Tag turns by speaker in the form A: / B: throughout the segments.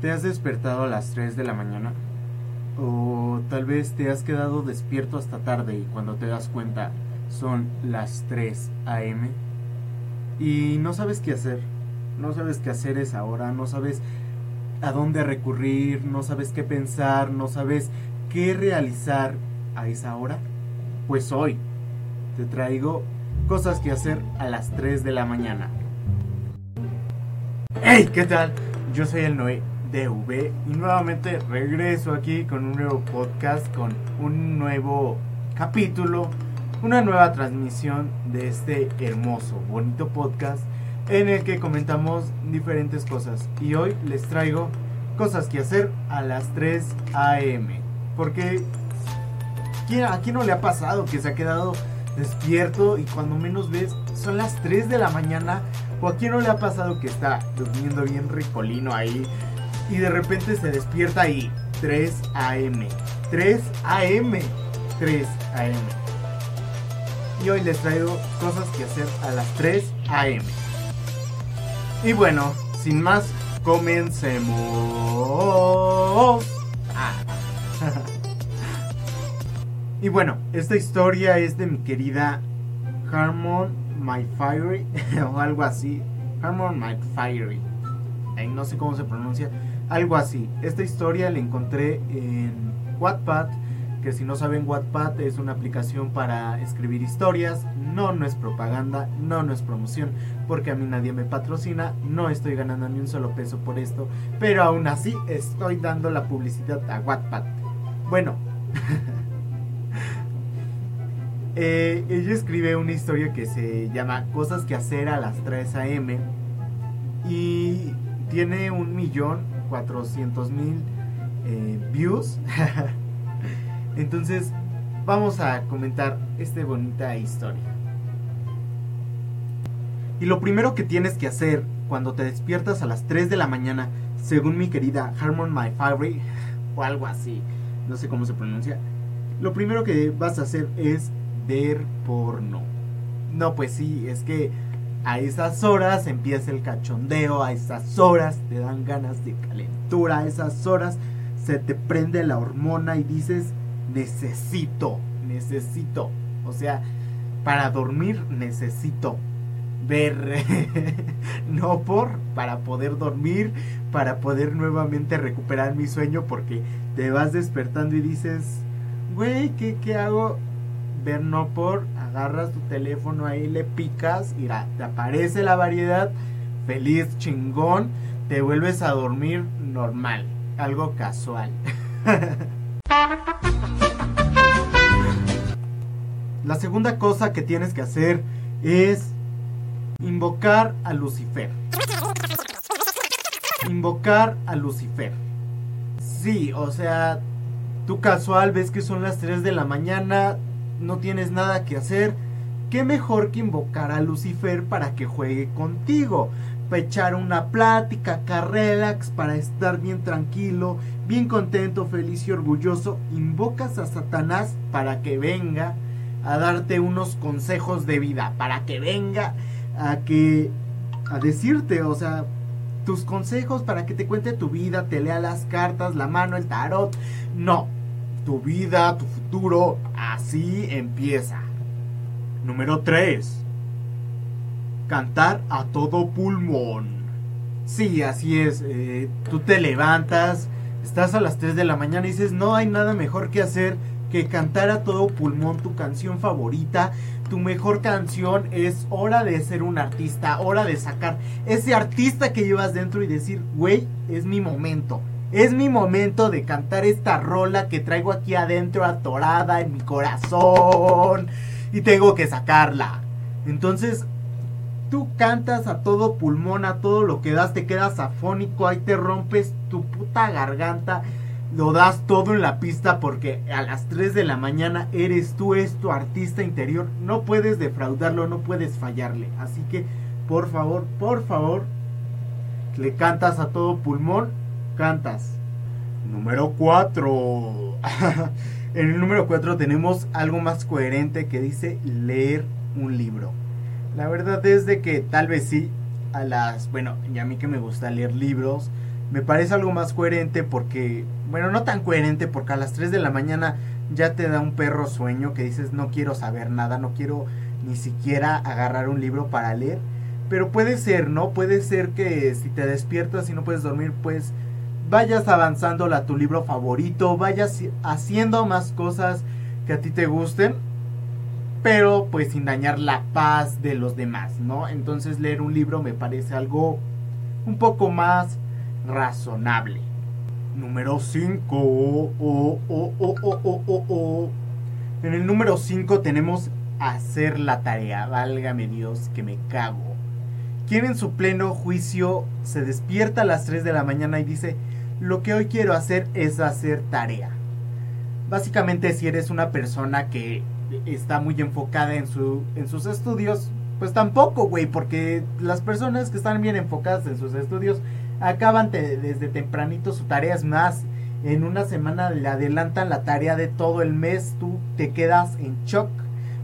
A: ¿Te has despertado a las 3 de la mañana? O tal vez te has quedado despierto hasta tarde y cuando te das cuenta son las 3 a.m. y no sabes qué hacer. No sabes qué hacer esa hora, no sabes a dónde recurrir, no sabes qué pensar, no sabes qué realizar a esa hora. Pues hoy te traigo cosas que hacer a las 3 de la mañana. ¡Hey! ¿Qué tal? Yo soy el Noé DV y nuevamente regreso aquí con un nuevo podcast, con un nuevo capítulo, una nueva transmisión de este hermoso, bonito podcast en el que comentamos diferentes cosas. Y hoy les traigo cosas que hacer a las 3 a.m. Porque ¿a quién no le ha pasado que se ha quedado despierto y cuando menos ves son las 3 de la mañana? ¿O a quién no le ha pasado que está durmiendo bien ricolino ahí y de repente se despierta y 3 a.m. 3 a.m. 3 a.m. Y hoy les traigo cosas que hacer a las 3 a.m. Y bueno, sin más, comencemos. Ah. y bueno, esta historia es de mi querida Harmon My Fiery o algo así. Harmon My Fiery. no sé cómo se pronuncia. Algo así. Esta historia la encontré en Wattpad que si no saben Wattpad es una aplicación para escribir historias, no, no es propaganda, no, no es promoción, porque a mí nadie me patrocina, no estoy ganando ni un solo peso por esto, pero aún así estoy dando la publicidad a Wattpad. Bueno, eh, ella escribe una historia que se llama Cosas que hacer a las 3 a.m. y tiene un millón cuatrocientos mil eh, views. Entonces, vamos a comentar esta bonita historia. Y lo primero que tienes que hacer cuando te despiertas a las 3 de la mañana, según mi querida Harmon My o algo así, no sé cómo se pronuncia, lo primero que vas a hacer es ver porno. No, pues sí, es que a esas horas empieza el cachondeo, a esas horas te dan ganas de calentura, a esas horas se te prende la hormona y dices, necesito, necesito. O sea, para dormir necesito ver, no por, para poder dormir, para poder nuevamente recuperar mi sueño, porque te vas despertando y dices, güey, ¿qué, ¿qué hago? Ver no por, agarras tu teléfono ahí, le picas, y te aparece la variedad, feliz, chingón, te vuelves a dormir normal, algo casual. La segunda cosa que tienes que hacer es invocar a Lucifer. Invocar a Lucifer. Sí, o sea, tú casual ves que son las 3 de la mañana, no tienes nada que hacer. ¿Qué mejor que invocar a Lucifer para que juegue contigo? Para echar una plática acá relax, para estar bien tranquilo, bien contento, feliz y orgulloso. Invocas a Satanás para que venga a darte unos consejos de vida, para que venga a que a decirte, o sea, tus consejos para que te cuente tu vida, te lea las cartas, la mano, el tarot. No, tu vida, tu futuro, así empieza. Número 3. Cantar a todo pulmón. Sí, así es. Eh, tú te levantas, estás a las 3 de la mañana y dices, no hay nada mejor que hacer que cantar a todo pulmón tu canción favorita, tu mejor canción, es hora de ser un artista, hora de sacar ese artista que llevas dentro y decir, güey, es mi momento. Es mi momento de cantar esta rola que traigo aquí adentro atorada en mi corazón y tengo que sacarla. Entonces, tú cantas a todo pulmón, a todo lo que das, te quedas afónico, ahí te rompes tu puta garganta lo das todo en la pista porque a las 3 de la mañana eres tú, es tu artista interior. No puedes defraudarlo, no puedes fallarle. Así que, por favor, por favor, le cantas a todo pulmón, cantas. Número 4. en el número 4 tenemos algo más coherente que dice leer un libro. La verdad es de que tal vez sí, a las, bueno, y a mí que me gusta leer libros, me parece algo más coherente porque, bueno, no tan coherente porque a las 3 de la mañana ya te da un perro sueño que dices no quiero saber nada, no quiero ni siquiera agarrar un libro para leer. Pero puede ser, ¿no? Puede ser que si te despiertas y no puedes dormir, pues vayas avanzando a tu libro favorito, vayas haciendo más cosas que a ti te gusten, pero pues sin dañar la paz de los demás, ¿no? Entonces leer un libro me parece algo un poco más razonable. Número 5. en el número 5 tenemos hacer la tarea. Válgame Dios que me cago. Quien en su pleno juicio se despierta a las 3 de la mañana y dice, lo que hoy quiero hacer es hacer tarea. Básicamente si eres una persona que está muy enfocada en, su, en sus estudios, pues tampoco, güey, porque las personas que están bien enfocadas en sus estudios acaban desde tempranito su tarea. Es más, en una semana le adelantan la tarea de todo el mes. Tú te quedas en shock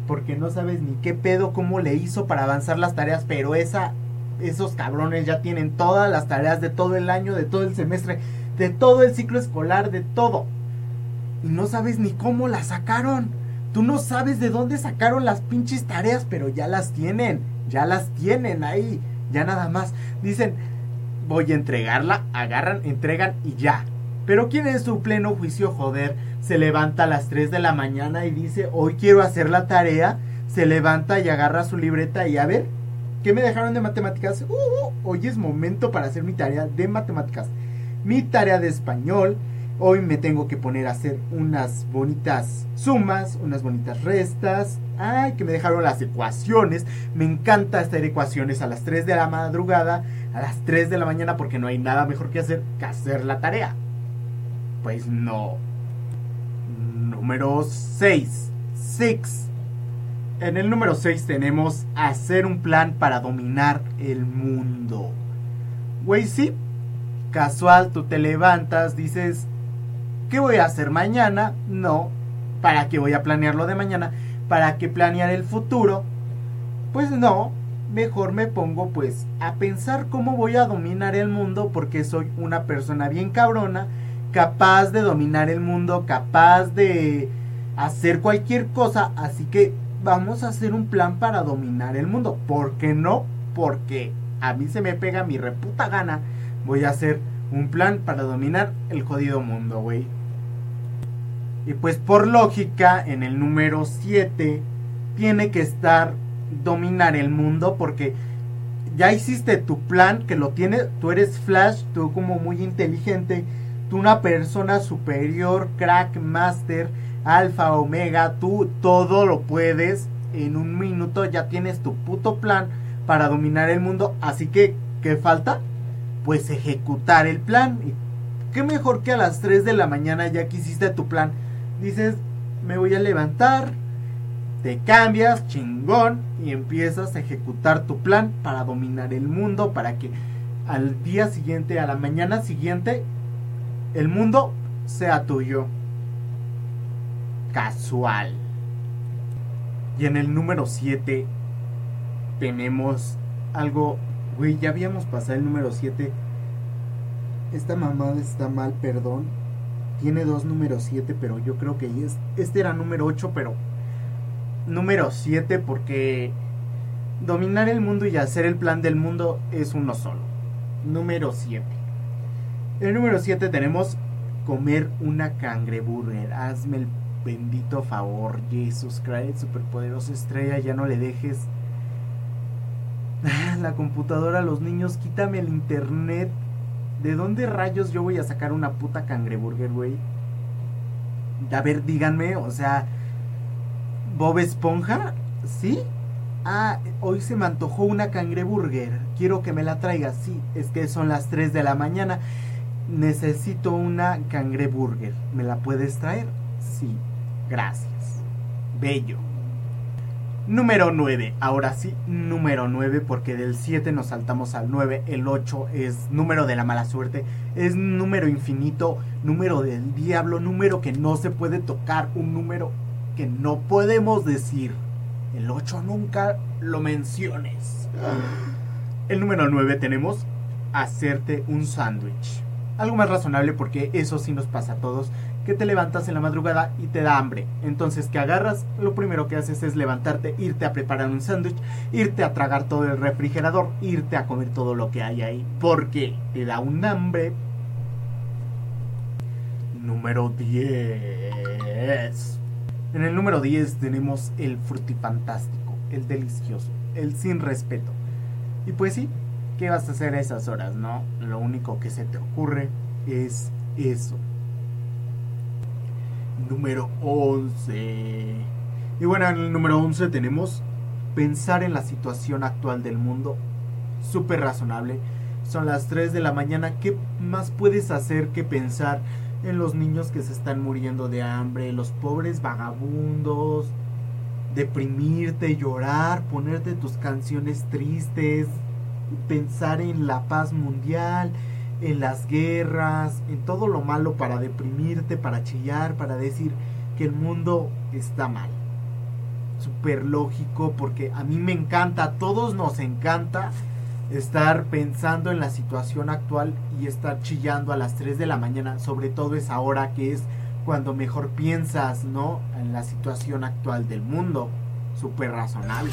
A: porque no sabes ni qué pedo, cómo le hizo para avanzar las tareas. Pero esa, esos cabrones ya tienen todas las tareas de todo el año, de todo el semestre, de todo el ciclo escolar, de todo. Y no sabes ni cómo las sacaron. Tú no sabes de dónde sacaron las pinches tareas, pero ya las tienen. Ya las tienen ahí. Ya nada más. Dicen, voy a entregarla, agarran, entregan y ya. Pero quien en su pleno juicio, joder, se levanta a las 3 de la mañana y dice, hoy quiero hacer la tarea, se levanta y agarra su libreta y a ver, ¿qué me dejaron de matemáticas? Uh, uh, hoy es momento para hacer mi tarea de matemáticas. Mi tarea de español, Hoy me tengo que poner a hacer unas bonitas sumas, unas bonitas restas. Ay, que me dejaron las ecuaciones. Me encanta hacer ecuaciones a las 3 de la madrugada, a las 3 de la mañana, porque no hay nada mejor que hacer que hacer la tarea. Pues no. Número 6. 6. En el número 6 tenemos hacer un plan para dominar el mundo. Güey, sí. Casual, tú te levantas, dices, ¿Qué voy a hacer mañana? No. ¿Para qué voy a planear lo de mañana? ¿Para qué planear el futuro? Pues no. Mejor me pongo pues a pensar cómo voy a dominar el mundo porque soy una persona bien cabrona, capaz de dominar el mundo, capaz de hacer cualquier cosa, así que vamos a hacer un plan para dominar el mundo. ¿Por qué no? Porque a mí se me pega mi reputa gana. Voy a hacer un plan para dominar el jodido mundo, güey. Y pues por lógica, en el número 7 tiene que estar dominar el mundo porque ya hiciste tu plan, que lo tienes, tú eres Flash, tú como muy inteligente, tú una persona superior, crack, master, alfa, omega, tú todo lo puedes, en un minuto ya tienes tu puto plan para dominar el mundo, así que, ¿qué falta? Pues ejecutar el plan. Y qué mejor que a las 3 de la mañana ya que hiciste tu plan dices, me voy a levantar, te cambias, chingón, y empiezas a ejecutar tu plan para dominar el mundo, para que al día siguiente, a la mañana siguiente, el mundo sea tuyo. Casual. Y en el número 7 tenemos algo, güey, ya habíamos pasado el número 7. Esta mamada está mal, perdón tiene dos números 7, pero yo creo que es, este era número 8, pero número 7 porque dominar el mundo y hacer el plan del mundo es uno solo. Número 7. En el número 7 tenemos comer una cangreburger. Hazme el bendito favor, Jesus Christ, superpoderosa estrella, ya no le dejes la computadora a los niños, quítame el internet ¿De dónde rayos yo voy a sacar una puta cangreburger, güey? A ver, díganme, o sea, Bob Esponja, ¿sí? Ah, hoy se me antojó una cangreburger. Quiero que me la traigas. Sí, es que son las 3 de la mañana. Necesito una cangreburger. ¿Me la puedes traer? Sí, gracias. Bello. Número 9. Ahora sí, número 9, porque del 7 nos saltamos al 9. El 8 es número de la mala suerte. Es número infinito, número del diablo, número que no se puede tocar, un número que no podemos decir. El 8 nunca lo menciones. El número 9 tenemos hacerte un sándwich. algo más razonable porque eso sí nos pasa a todos, que te levantas en la madrugada y te da hambre. Entonces, que agarras? Lo primero que haces es levantarte, irte a preparar un sándwich, irte a tragar todo el refrigerador, irte a comer todo lo que hay ahí, porque te da un hambre. Número 10. En el número 10 tenemos el frutifantástico, el delicioso, el sin respeto. Y pues sí, ¿qué vas a hacer a esas horas, no? Lo único que se te ocurre es eso número 11. Y bueno, en el número 11 tenemos pensar en la situación actual del mundo. Súper razonable. Son las 3 de la mañana. ¿Qué más puedes hacer que pensar en los niños que se están muriendo de hambre, los pobres vagabundos? Deprimirte, llorar, ponerte tus canciones tristes, pensar en la paz mundial, en las guerras, en todo lo malo para deprimirte, para chillar, para decir que el mundo está mal. Súper lógico porque a mí me encanta, a todos nos encanta estar pensando en la situación actual y estar chillando a las 3 de la mañana, sobre todo esa hora que es cuando mejor piensas, ¿no? En la situación actual del mundo. Súper razonable.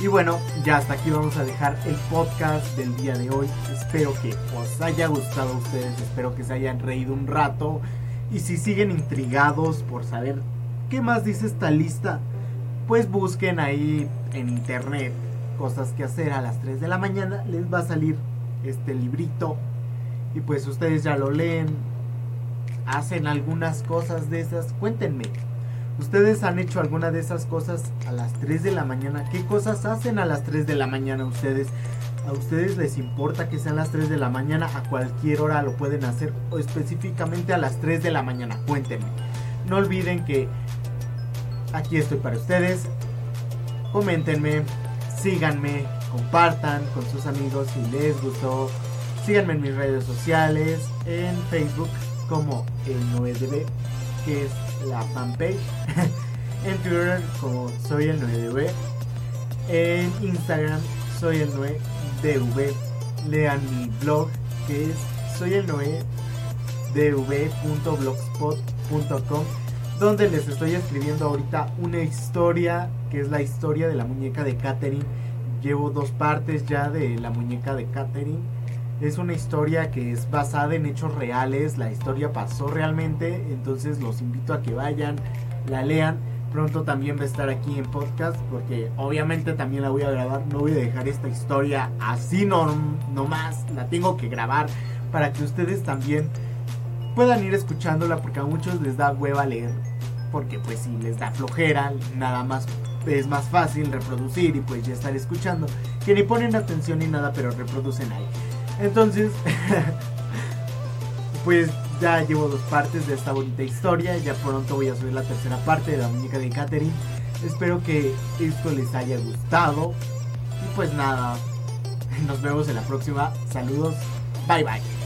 A: Y bueno, ya hasta aquí vamos a dejar el podcast del día de hoy. Espero que os haya gustado a ustedes, espero que se hayan reído un rato. Y si siguen intrigados por saber qué más dice esta lista, pues busquen ahí en internet cosas que hacer a las 3 de la mañana. Les va a salir este librito. Y pues ustedes ya lo leen, hacen algunas cosas de esas. Cuéntenme, ¿Ustedes han hecho alguna de esas cosas a las 3 de la mañana? ¿Qué cosas hacen a las 3 de la mañana ustedes? ¿A ustedes les importa que sean las 3 de la mañana? A cualquier hora lo pueden hacer o específicamente a las 3 de la mañana. Cuéntenme. No olviden que aquí estoy para ustedes. Coméntenme, síganme, compartan con sus amigos si les gustó. Síganme en mis redes sociales, en Facebook como el 9DB, que es la fanpage. en Twitter como soy el 9DV. En Instagram soy el 9DV. Lean mi blog que es soy el 9dv.blogspot.com donde les estoy escribiendo ahorita una historia que es la historia de la muñeca de Katherine. Llevo dos partes ya de la muñeca de Katherine es una historia que es basada en hechos reales, la historia pasó realmente, entonces los invito a que vayan, la lean. Pronto también va a estar aquí en podcast porque obviamente también la voy a grabar, no voy a dejar esta historia así no, no más, la tengo que grabar para que ustedes también puedan ir escuchándola porque a muchos les da hueva leer, porque pues si les da flojera, nada más es más fácil reproducir y pues ya estar escuchando, que ni ponen atención ni nada, pero reproducen ahí. Entonces, pues ya llevo dos partes de esta bonita historia. Ya pronto voy a subir la tercera parte de la muñeca de Catherine. Espero que esto les haya gustado. Y pues nada, nos vemos en la próxima. Saludos. Bye bye.